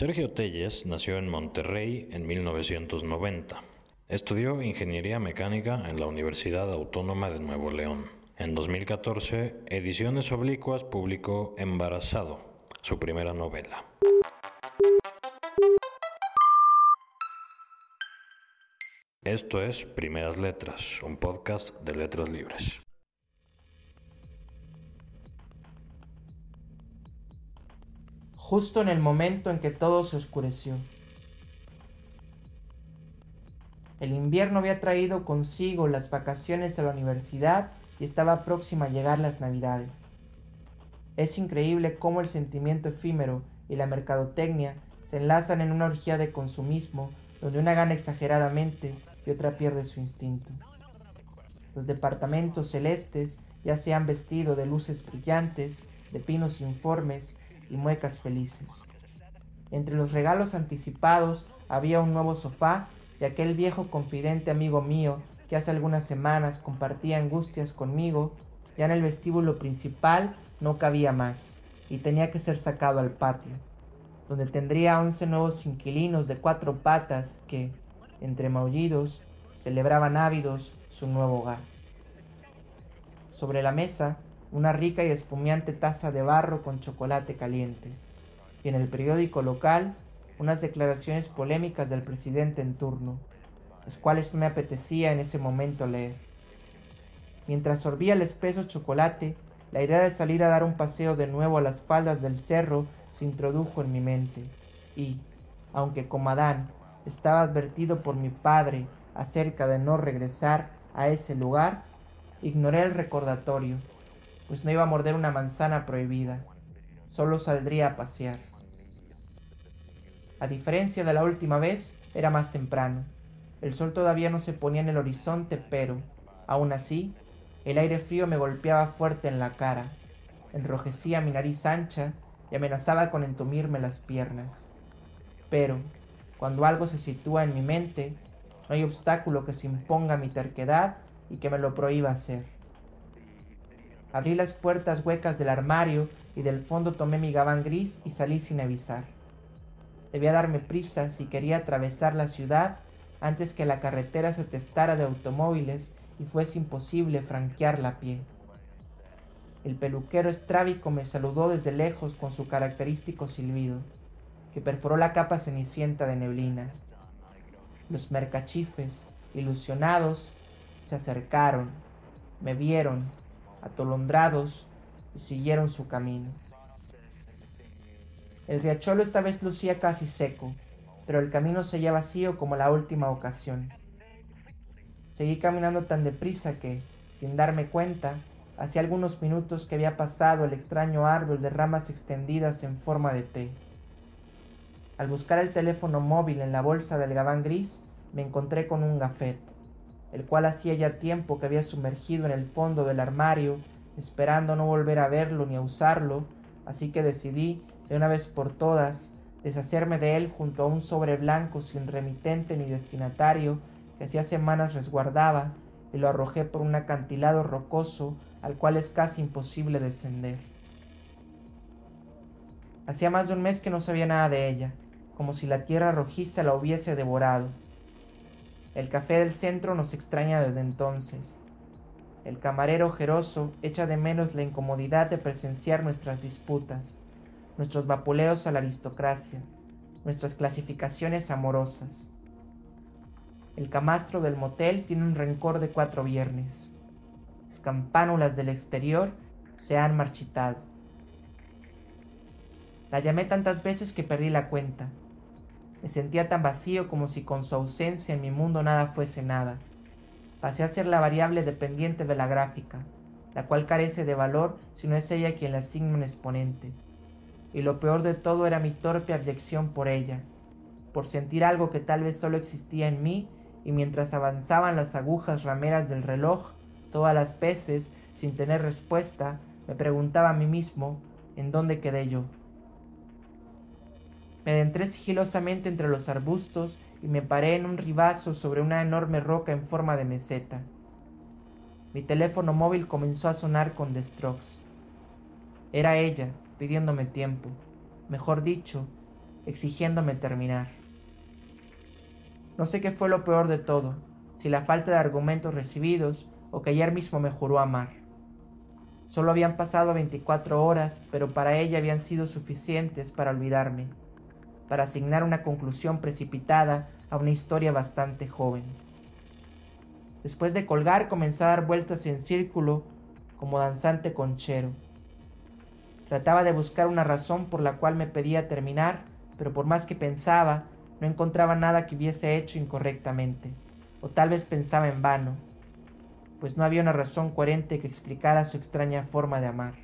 Sergio Telles nació en Monterrey en 1990. Estudió ingeniería mecánica en la Universidad Autónoma de Nuevo León. En 2014, Ediciones Oblicuas publicó Embarazado, su primera novela. Esto es Primeras Letras, un podcast de letras libres. Justo en el momento en que todo se oscureció. El invierno había traído consigo las vacaciones a la universidad y estaba próxima a llegar las navidades. Es increíble cómo el sentimiento efímero y la mercadotecnia se enlazan en una orgía de consumismo donde una gana exageradamente y otra pierde su instinto. Los departamentos celestes ya se han vestido de luces brillantes, de pinos informes y muecas felices. Entre los regalos anticipados había un nuevo sofá de aquel viejo confidente amigo mío que hace algunas semanas compartía angustias conmigo, ya en el vestíbulo principal no cabía más y tenía que ser sacado al patio, donde tendría once nuevos inquilinos de cuatro patas que, entre maullidos, celebraban ávidos su nuevo hogar. Sobre la mesa, una rica y espumeante taza de barro con chocolate caliente, y en el periódico local, unas declaraciones polémicas del presidente en turno, las cuales no me apetecía en ese momento leer. Mientras sorbía el espeso chocolate, la idea de salir a dar un paseo de nuevo a las faldas del cerro se introdujo en mi mente, y, aunque como Adán estaba advertido por mi padre acerca de no regresar a ese lugar, ignoré el recordatorio, pues no iba a morder una manzana prohibida, solo saldría a pasear. A diferencia de la última vez, era más temprano. El sol todavía no se ponía en el horizonte, pero, aún así, el aire frío me golpeaba fuerte en la cara, enrojecía mi nariz ancha y amenazaba con entumirme las piernas. Pero, cuando algo se sitúa en mi mente, no hay obstáculo que se imponga mi terquedad y que me lo prohíba hacer. Abrí las puertas huecas del armario y del fondo tomé mi gabán gris y salí sin avisar. Debía darme prisa si quería atravesar la ciudad antes que la carretera se testara de automóviles y fuese imposible franquearla a pie. El peluquero estrábico me saludó desde lejos con su característico silbido que perforó la capa cenicienta de neblina. Los mercachifes, ilusionados, se acercaron, me vieron, atolondrados, y siguieron su camino. El riachuelo esta vez lucía casi seco, pero el camino seguía vacío como la última ocasión. Seguí caminando tan deprisa que, sin darme cuenta, hacía algunos minutos que había pasado el extraño árbol de ramas extendidas en forma de T. Al buscar el teléfono móvil en la bolsa del gabán gris, me encontré con un gafet, el cual hacía ya tiempo que había sumergido en el fondo del armario, esperando no volver a verlo ni a usarlo, así que decidí, de una vez por todas, deshacerme de él junto a un sobre blanco sin remitente ni destinatario que hacía semanas resguardaba y lo arrojé por un acantilado rocoso al cual es casi imposible descender. Hacía más de un mes que no sabía nada de ella, como si la tierra rojiza la hubiese devorado. El café del centro nos extraña desde entonces. El camarero ojeroso echa de menos la incomodidad de presenciar nuestras disputas, nuestros vapuleos a la aristocracia, nuestras clasificaciones amorosas. El camastro del motel tiene un rencor de cuatro viernes. Las campánulas del exterior se han marchitado. La llamé tantas veces que perdí la cuenta. Me sentía tan vacío como si con su ausencia en mi mundo nada fuese nada. Pasé a ser la variable dependiente de la gráfica, la cual carece de valor si no es ella quien le asigna un exponente. Y lo peor de todo era mi torpe abyección por ella, por sentir algo que tal vez solo existía en mí, y mientras avanzaban las agujas rameras del reloj, todas las veces, sin tener respuesta, me preguntaba a mí mismo en dónde quedé yo. Me adentré sigilosamente entre los arbustos y me paré en un ribazo sobre una enorme roca en forma de meseta. Mi teléfono móvil comenzó a sonar con The Strokes. Era ella, pidiéndome tiempo. Mejor dicho, exigiéndome terminar. No sé qué fue lo peor de todo, si la falta de argumentos recibidos o que ayer mismo me juró amar. Solo habían pasado 24 horas, pero para ella habían sido suficientes para olvidarme, para asignar una conclusión precipitada a una historia bastante joven. Después de colgar comencé a dar vueltas en círculo como danzante conchero. Trataba de buscar una razón por la cual me pedía terminar, pero por más que pensaba, no encontraba nada que hubiese hecho incorrectamente, o tal vez pensaba en vano, pues no había una razón coherente que explicara su extraña forma de amar.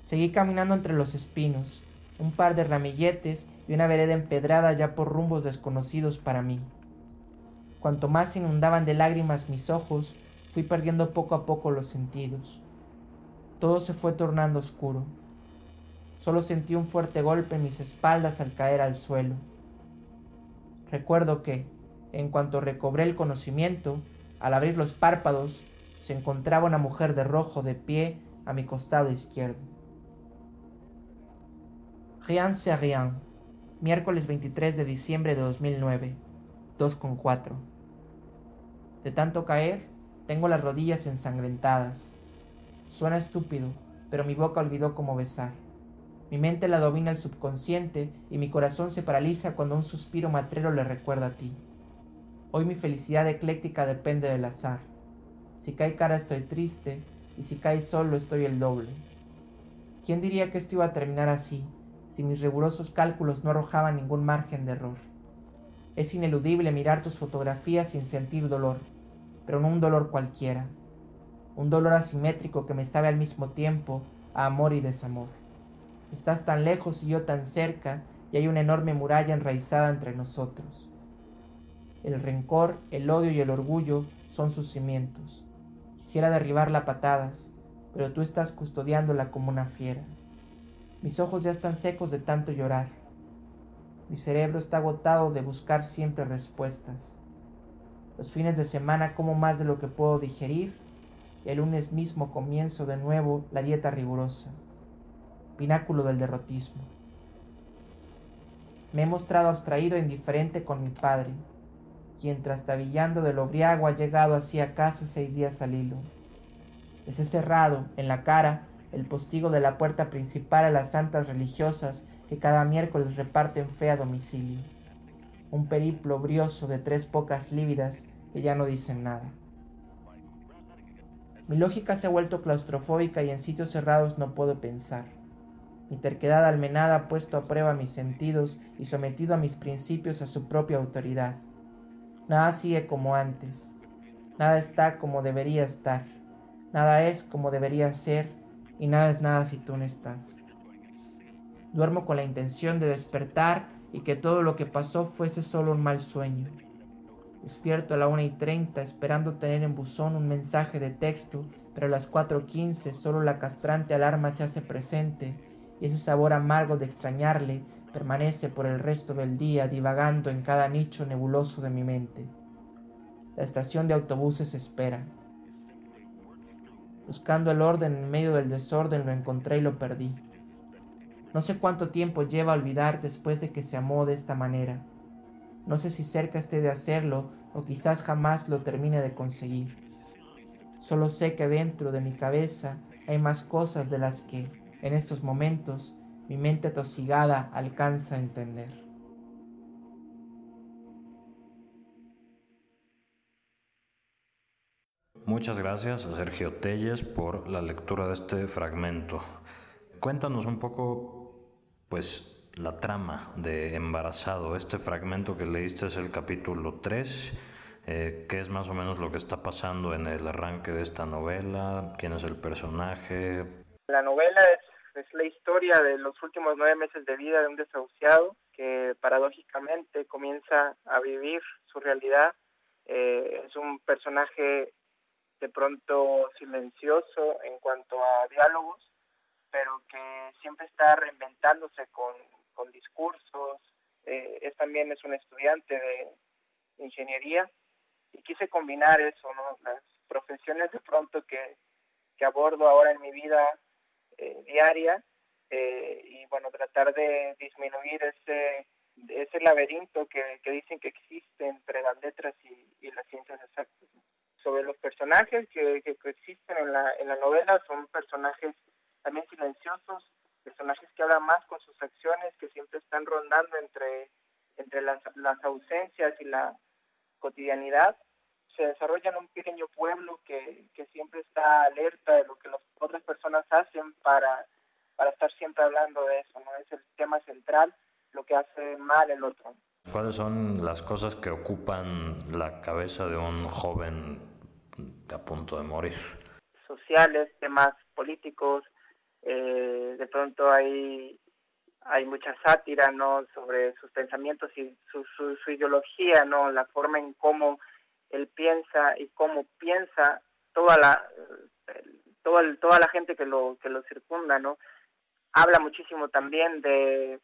Seguí caminando entre los espinos, un par de ramilletes y una vereda empedrada ya por rumbos desconocidos para mí. Cuanto más inundaban de lágrimas mis ojos, fui perdiendo poco a poco los sentidos. Todo se fue tornando oscuro. Solo sentí un fuerte golpe en mis espaldas al caer al suelo. Recuerdo que, en cuanto recobré el conocimiento, al abrir los párpados, se encontraba una mujer de rojo de pie a mi costado izquierdo. Rien c'est rien. Miércoles 23 de diciembre de 2009, 2.4. De tanto caer, tengo las rodillas ensangrentadas. Suena estúpido, pero mi boca olvidó cómo besar. Mi mente la domina el subconsciente y mi corazón se paraliza cuando un suspiro matrero le recuerda a ti. Hoy mi felicidad ecléctica depende del azar. Si cae cara estoy triste y si cae solo estoy el doble. ¿Quién diría que esto iba a terminar así, si mis rigurosos cálculos no arrojaban ningún margen de error? Es ineludible mirar tus fotografías sin sentir dolor pero no un dolor cualquiera, un dolor asimétrico que me sabe al mismo tiempo a amor y desamor. Estás tan lejos y yo tan cerca, y hay una enorme muralla enraizada entre nosotros. El rencor, el odio y el orgullo son sus cimientos. Quisiera derribarla a patadas, pero tú estás custodiándola como una fiera. Mis ojos ya están secos de tanto llorar. Mi cerebro está agotado de buscar siempre respuestas. Los fines de semana como más de lo que puedo digerir y el lunes mismo comienzo de nuevo la dieta rigurosa, pináculo del derrotismo. Me he mostrado abstraído e indiferente con mi padre, quien trastabillando del obriago ha llegado así a casa seis días al hilo. Les he cerrado en la cara el postigo de la puerta principal a las santas religiosas que cada miércoles reparten fe a domicilio un periplo brioso de tres pocas lívidas que ya no dicen nada. Mi lógica se ha vuelto claustrofóbica y en sitios cerrados no puedo pensar. Mi terquedad almenada ha puesto a prueba mis sentidos y sometido a mis principios a su propia autoridad. Nada sigue como antes. Nada está como debería estar. Nada es como debería ser y nada es nada si tú no estás. Duermo con la intención de despertar y que todo lo que pasó fuese solo un mal sueño. Despierto a la una y treinta esperando tener en buzón un mensaje de texto, pero a las cuatro quince solo la castrante alarma se hace presente y ese sabor amargo de extrañarle permanece por el resto del día divagando en cada nicho nebuloso de mi mente. La estación de autobuses espera. Buscando el orden en medio del desorden lo encontré y lo perdí. No sé cuánto tiempo lleva a olvidar después de que se amó de esta manera. No sé si cerca esté de hacerlo o quizás jamás lo termine de conseguir. Solo sé que dentro de mi cabeza hay más cosas de las que, en estos momentos, mi mente atosigada alcanza a entender. Muchas gracias a Sergio Telles por la lectura de este fragmento. Cuéntanos un poco pues la trama de Embarazado. Este fragmento que leíste es el capítulo 3. Eh, ¿Qué es más o menos lo que está pasando en el arranque de esta novela? ¿Quién es el personaje? La novela es, la historia de los últimos nueve meses de vida de un desahuciado que paradójicamente comienza a vivir su realidad. Eh, es un personaje de pronto silencioso en cuanto a diálogos, pero que siempre está reinventándose con, con discursos. Eh, también es un estudiante de ingeniería y quise combinar eso, ¿no? Las profesiones de pronto que, que abordo ahora en mi vida eh, diaria eh, y bueno, tratar de disminuir ese, ese laberinto que, que dicen que existe entre las letras y, y las ciencias exactas. Sobre los personajes que, que, existen en la, en la novela, son personajes también silenciosos, personajes que hablan más con sus acciones, que siempre están rondando entre, entre las, las ausencias y la cotidianidad se desarrolla en un pequeño pueblo que, que siempre está alerta de lo que las otras personas hacen para, para estar siempre hablando de eso, ¿no? Es el tema central, lo que hace mal el otro. ¿Cuáles son las cosas que ocupan la cabeza de un joven a punto de morir? Sociales, temas políticos, eh, de pronto hay hay mucha sátira no sobre sus pensamientos y su, su, su ideología no la forma en cómo él piensa y cómo piensa toda la toda toda la gente que lo que lo circunda no habla muchísimo también de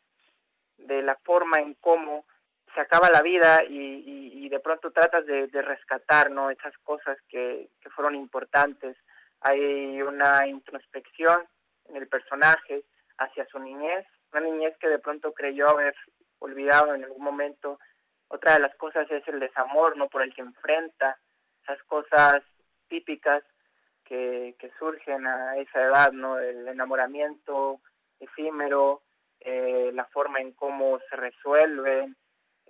de la forma en cómo se acaba la vida y, y, de pronto tratas de, de rescatar no esas cosas que, que fueron importantes hay una introspección en el personaje hacia su niñez una niñez que de pronto creyó haber olvidado en algún momento otra de las cosas es el desamor, ¿no? Por el que enfrenta esas cosas típicas que, que surgen a esa edad, ¿no? El enamoramiento efímero, eh, la forma en cómo se resuelven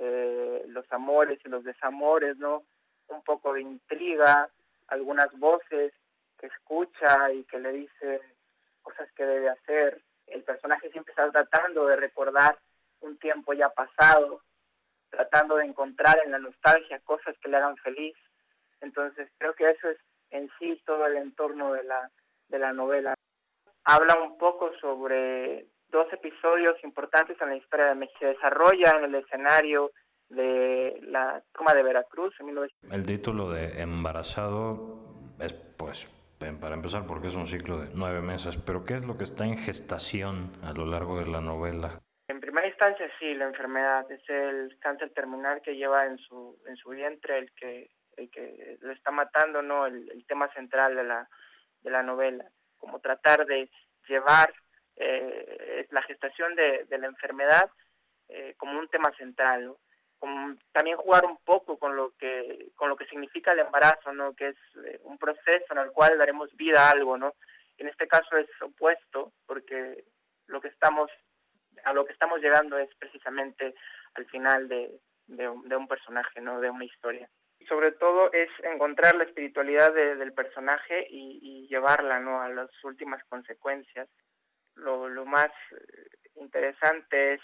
eh, los amores y los desamores, ¿no? Un poco de intriga, algunas voces que escucha y que le dicen cosas que debe hacer. El personaje siempre está tratando de recordar un tiempo ya pasado, tratando de encontrar en la nostalgia cosas que le hagan feliz. Entonces creo que eso es en sí todo el entorno de la, de la novela. Habla un poco sobre dos episodios importantes en la historia de México. Se desarrolla en el escenario de la toma de Veracruz en 19... El título de Embarazado es, pues, para empezar, porque es un ciclo de nueve meses, pero ¿qué es lo que está en gestación a lo largo de la novela? En primera instancia sí, la enfermedad es el cáncer terminal que lleva en su en su vientre el que el que lo está matando, no el, el tema central de la de la novela, como tratar de llevar eh, la gestación de, de la enfermedad eh, como un tema central, como también jugar un poco con lo que con lo que significa el embarazo, ¿no? Que es eh, un proceso en el cual daremos vida a algo, ¿no? En este caso es opuesto porque lo que estamos a lo que estamos llegando es precisamente al final de, de, de un personaje, ¿no? De una historia. Sobre todo es encontrar la espiritualidad de, del personaje y, y llevarla, ¿no? A las últimas consecuencias. Lo, lo más interesante es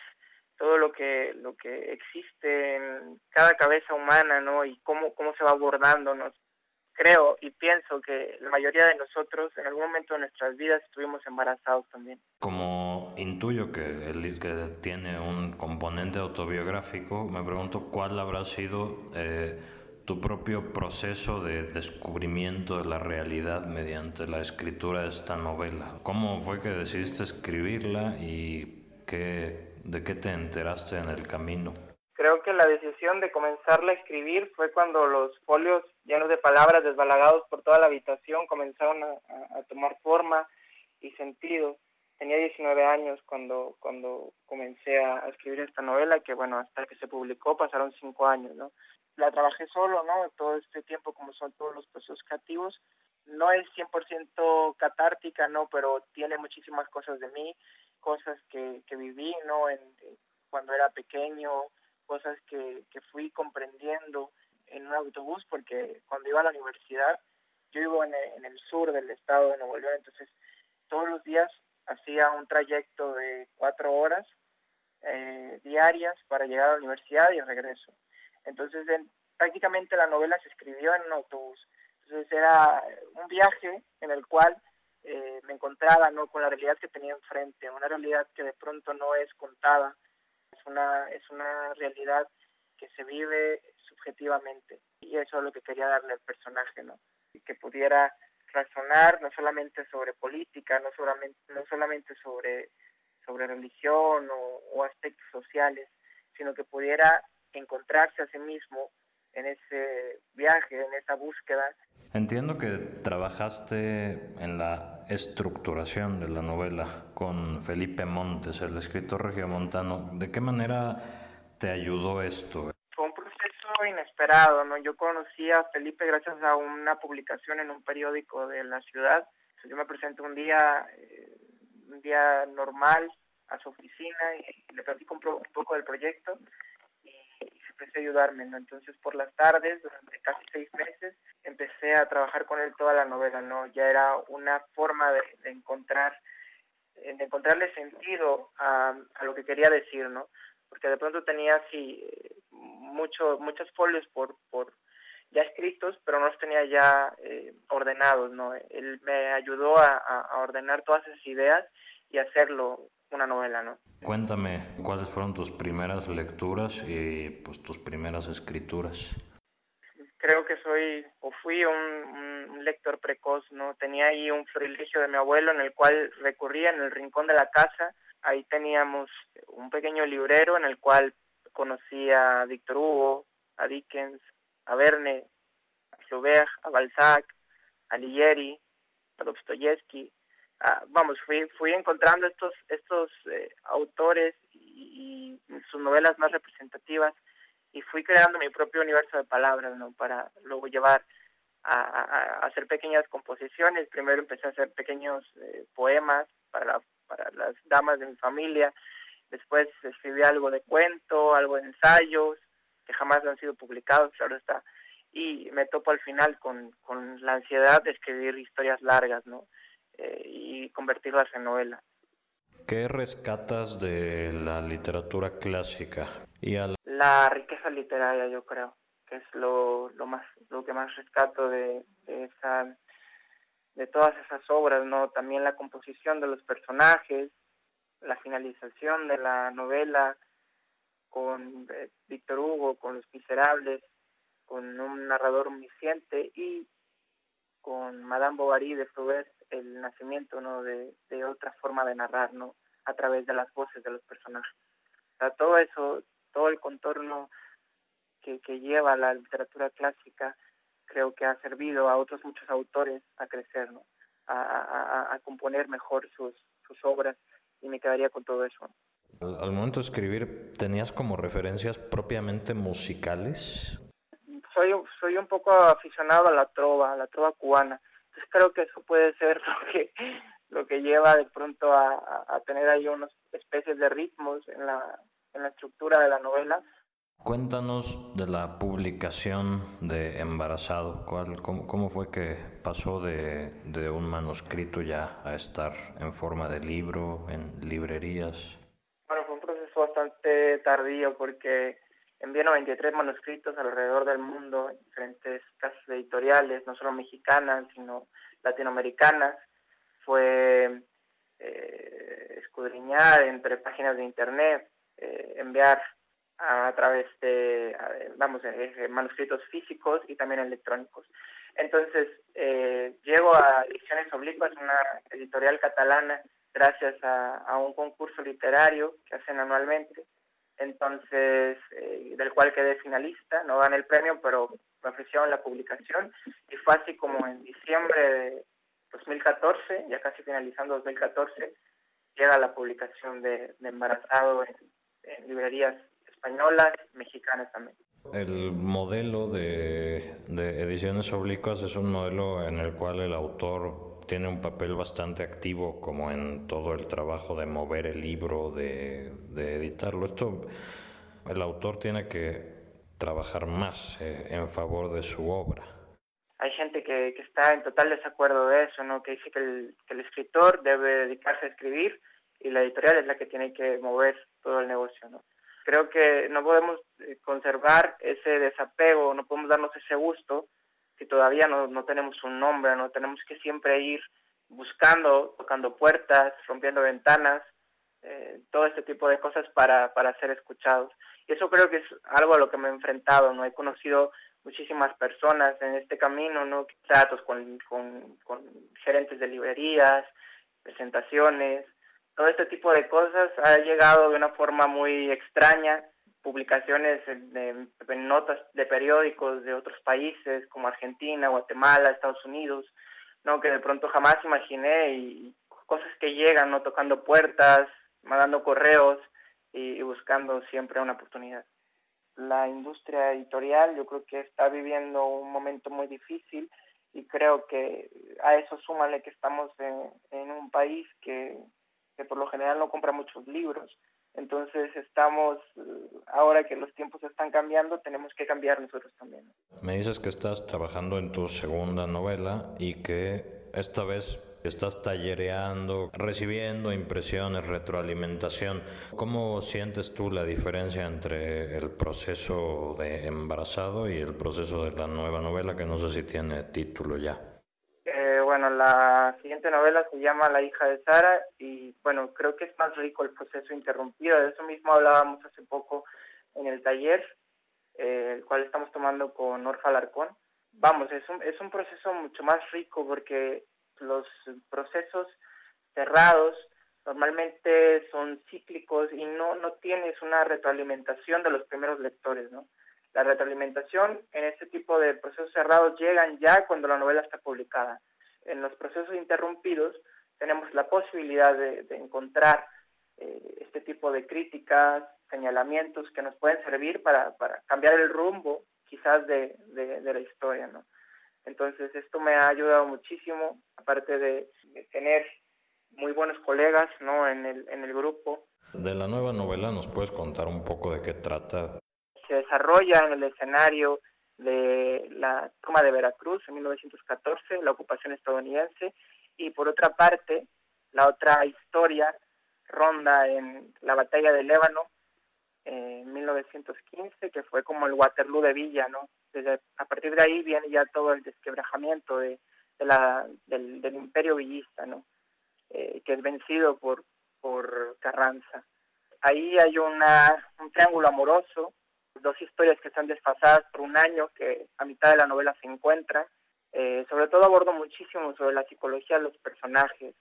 todo lo que lo que existe en cada cabeza humana, ¿no? Y cómo cómo se va abordando, ¿no? creo y pienso que la mayoría de nosotros en algún momento de nuestras vidas estuvimos embarazados también. Como intuyo que el que tiene un componente autobiográfico, me pregunto cuál habrá sido eh, tu propio proceso de descubrimiento de la realidad mediante la escritura de esta novela. ¿Cómo fue que decidiste escribirla y qué, de qué te enteraste en el camino? Creo que la decisión de comenzarla a escribir fue cuando los folios llenos de palabras desbalagados por toda la habitación comenzaron a, tomar forma y sentido. Tenía 19 años cuando cuando comencé a, escribir esta novela, que bueno, hasta que se publicó pasaron cinco años, ¿no? La trabajé solo, ¿no? Todo este tiempo, como son todos los procesos creativos. No es 100% catártica, ¿no? Pero tiene muchísimas cosas de mí, cosas que, que viví, ¿no? En, cuando era pequeño, cosas que, que fui comprendiendo en un autobús porque cuando iba a la universidad yo vivo en el, en el sur del estado de Nuevo León entonces todos los días hacía un trayecto de cuatro horas eh, diarias para llegar a la universidad y regreso entonces en, prácticamente la novela se escribió en un autobús. Entonces era un viaje en el cual eh, me encontraba no con la realidad que tenía enfrente una realidad que de pronto no es contada. Es una es una realidad que se vive subjetivamente. Y eso es lo que quería darle al personaje no que pudiera razonar no solamente sobre política no solamente no solamente sobre sobre religión o aspectos sociales sino que pudiera encontrarse a sí mismo en ese viaje, en esa búsqueda. Entiendo que trabajaste en la estructuración de la novela con Felipe Montes, el escritor regiomontano. ¿De qué manera te ayudó esto? Fue un proceso inesperado, ¿no? Yo conocí a Felipe gracias a una publicación en un periódico de la ciudad. Yo me presenté un día, eh, un día normal a su oficina y le platico un, poco del proyecto empecé a ayudarme, ¿no? Entonces por las tardes, durante casi seis meses, empecé a trabajar con él toda la novela, ¿no? Ya era una forma de, encontrar de encontrarle sentido a, a lo que quería decir, ¿no? Porque de pronto tenía así mucho, muchos folios por, por ya escritos, pero no los tenía ya eh, ordenados, ¿no? Él me ayudó a, a ordenar todas esas ideas y hacerlo una novela, ¿no? Cuéntame, ¿cuáles fueron tus primeras lecturas y pues tus primeras escrituras? Creo que soy o fui un, un lector precoz, ¿no? Tenía ahí un privilegio de mi abuelo en el cual recurría en el rincón de la casa. Ahí teníamos un pequeño librero en el cual conocía a Víctor Hugo, a Dickens, a Verne, a Flaubert, a Balzac, a Ligieri, a Dostoyevsky, Ah, vamos, fui, fui encontrando estos, estos eh, autores y, sus novelas más representativas y fui creando mi propio universo de palabras, ¿no? Para luego llevar a, hacer pequeñas composiciones. Primero empecé a hacer pequeños eh, poemas para, para las damas de mi familia. Después escribí algo de cuento, algo de ensayos, que jamás han sido publicados, claro está. Y me topo al final con, con la ansiedad de escribir historias largas, ¿no? Eh, y convertirlas en novela. ¿Qué rescatas de la literatura clásica? Y La riqueza literaria, yo creo, que es lo, lo, más, lo que más rescato de, de, esa, de todas esas obras, ¿no? También la composición de los personajes, la finalización de la novela con eh, Víctor Hugo, con Los Miserables, con un narrador omnisciente y con Madame Bovary de Flaubert el nacimiento no de, de otra forma de narrar no a través de las voces de los personajes. O sea, todo eso todo el contorno que, que lleva la literatura clásica creo que ha servido a otros muchos autores a crecer no a, a, a componer mejor sus sus obras y me quedaría con todo eso. Al, al momento de escribir tenías como referencias propiamente musicales soy soy un poco aficionado a la trova a la trova cubana creo que eso puede ser lo que lo que lleva de pronto a, a tener ahí unas especies de ritmos en la, en la estructura de la novela. Cuéntanos de la publicación de Embarazado. ¿Cuál, cómo, ¿Cómo fue que pasó de, de un manuscrito ya a estar en forma de libro, en librerías? Bueno, fue un proceso bastante tardío porque envié 93 manuscritos alrededor del mundo, en diferentes casas editoriales, no solo mexicanas, sino latinoamericanas. Fue eh, escudriñar entre páginas de internet, eh, enviar a, través de, vamos, eh, manuscritos físicos y también electrónicos. Entonces, eh, llego a Ediciones Oblicuas, una editorial catalana, gracias a un concurso literario que hacen anualmente, entonces eh, del cual quedé finalista, no gané el premio, pero me ofrecieron la publicación y fue así como en diciembre de 2014, ya casi finalizando 2014, llega la publicación de, de Embarazado en, en librerías españolas, mexicanas también. El modelo de, de ediciones oblicuas es un modelo en el cual el autor tiene un papel bastante activo como en todo el trabajo de mover el libro, de, de editarlo. Esto, el autor tiene que trabajar más eh, en favor de su obra. Hay gente que, que está en total desacuerdo de eso, ¿no? que dice que el, que el escritor debe dedicarse a escribir y la editorial es la que tiene que mover todo el negocio. ¿no? Creo que no podemos eh, conservar ese desapego, no podemos darnos ese gusto si todavía no, no tenemos un nombre, no tenemos que siempre ir buscando, tocando puertas, rompiendo ventanas, eh, todo este tipo de cosas para, para ser escuchados. Y eso creo que es algo a lo que me he enfrentado, ¿no? He conocido muchísimas personas en este camino, ¿no? Tratos con, con, con gerentes de librerías, presentaciones, todo este tipo de cosas ha llegado de una forma muy extraña, publicaciones en, notas de periódicos de otros países como Argentina, Guatemala, Estados Unidos, no que de pronto jamás imaginé y cosas que llegan, no tocando puertas, mandando correos y, buscando siempre una oportunidad. La industria editorial yo creo que está viviendo un momento muy difícil y creo que a eso súmale que estamos en, en un país que, que por lo general no compra muchos libros entonces estamos, ahora que los tiempos están cambiando, tenemos que cambiar nosotros también. Me dices que estás trabajando en tu segunda novela y que esta vez estás tallereando, recibiendo impresiones, retroalimentación. ¿Cómo sientes tú la diferencia entre el proceso de embarazado y el proceso de la nueva novela, que no sé si tiene título ya? La siguiente novela se llama La hija de Sara y bueno, creo que es más rico el proceso interrumpido. De eso mismo hablábamos hace poco en el taller, eh, el cual estamos tomando con Orfa Larcón. Vamos, es un, es un proceso mucho más rico porque los procesos cerrados normalmente son cíclicos y no, no tienes una retroalimentación de los primeros lectores, ¿no? La retroalimentación en este tipo de procesos cerrados llegan ya cuando la novela está publicada en los procesos interrumpidos tenemos la posibilidad de, encontrar eh, este tipo de críticas, señalamientos que nos pueden servir para, para cambiar el rumbo quizás de, de, la historia, ¿no? Entonces esto me ha ayudado muchísimo, aparte de, tener muy buenos colegas, ¿no? En el, en el grupo. De la nueva novela, ¿nos puedes contar un poco de qué trata? Se desarrolla en el escenario de la toma de Veracruz en 1914, la ocupación estadounidense, y por otra parte, la otra historia ronda en la batalla de Lébano en 1915, que fue como el Waterloo de Villa, ¿no? Desde, a partir de ahí viene ya todo el desquebrajamiento de, de la, del, del imperio villista, ¿no? Eh, que es vencido por, por Carranza. Ahí hay una, un triángulo amoroso dos historias que están desfasadas por un año, que a mitad de la novela se encuentran. Eh, sobre todo abordo muchísimo sobre la psicología de los personajes.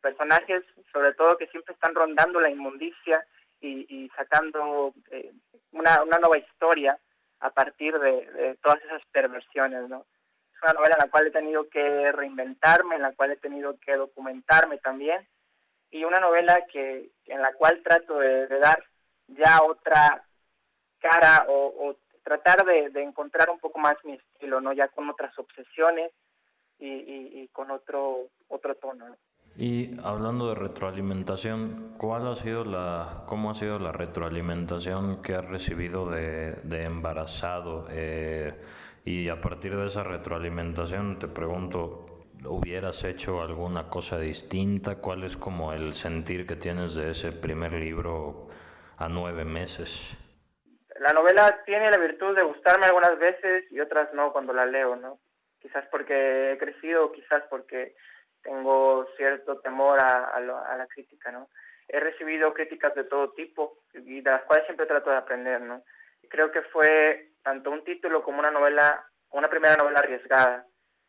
Personajes, sobre todo, que siempre están rondando la inmundicia y, y sacando eh, una, nueva historia a partir de, de todas esas perversiones, ¿no? Es una novela en la cual he tenido que reinventarme, en la cual he tenido que documentarme también, y una novela que en la cual trato de dar ya otra cara o, tratar de, encontrar un poco más mi estilo, ¿no? Ya con otras obsesiones y, y, con otro, otro tono. Y hablando de retroalimentación, ¿cuál ha sido la, cómo ha sido la retroalimentación que has recibido de, de embarazado? Eh, y a partir de esa retroalimentación te pregunto, ¿hubieras hecho alguna cosa distinta? ¿Cuál es como el sentir que tienes de ese primer libro a nueve meses? La novela tiene la virtud de gustarme algunas veces y otras no cuando la leo, ¿no? Quizás porque he crecido, quizás porque tengo cierto temor a, a, la crítica, ¿no? He recibido críticas de todo tipo y de las cuales siempre trato de aprender, ¿no? Creo que fue tanto un título como una novela, una primera novela arriesgada,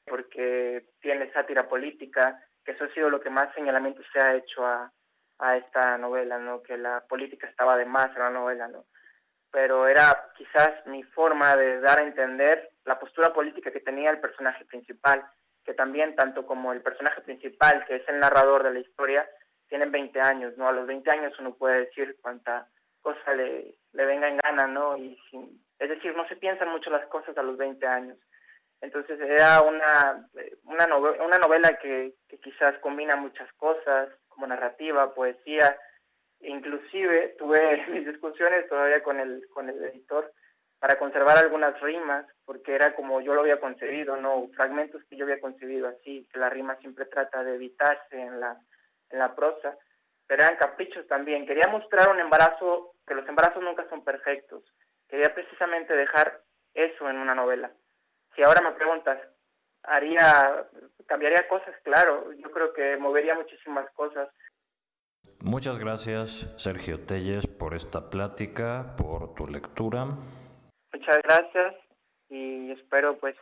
porque tiene sátira política, que eso ha sido lo que más señalamiento se ha hecho a, a esta novela, ¿no? Que la política estaba de más en la novela, ¿no? Pero era quizás mi forma de dar a entender la postura política que tenía el personaje principal, que también tanto como el personaje principal, que es el narrador de la historia, tienen 20 años, ¿no? A los 20 años uno puede decir cuánta cosa le, le venga en gana, ¿no? Y sin, es decir, no se piensan mucho las cosas a los 20 años. Entonces era una, una, novela, una novela que, que quizás combina muchas cosas, como narrativa, poesía, Inclusive tuve mis discusiones todavía con el, con el editor para conservar algunas rimas, porque era como yo lo había concebido, no fragmentos que yo había concebido así, que la rima siempre trata de evitarse en la, en la prosa, pero eran caprichos también. Quería mostrar un embarazo, que los embarazos nunca son perfectos. Quería precisamente dejar eso en una novela. Si ahora me preguntas, haría, cambiaría cosas, claro, yo creo que movería muchísimas cosas, Muchas gracias, Sergio Telles, por esta plática, por tu lectura. Muchas gracias y espero pues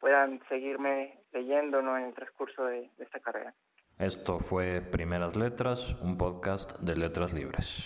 puedan seguirme leyendo ¿no? en el transcurso de esta carrera. Esto fue Primeras Letras, un podcast de Letras Libres.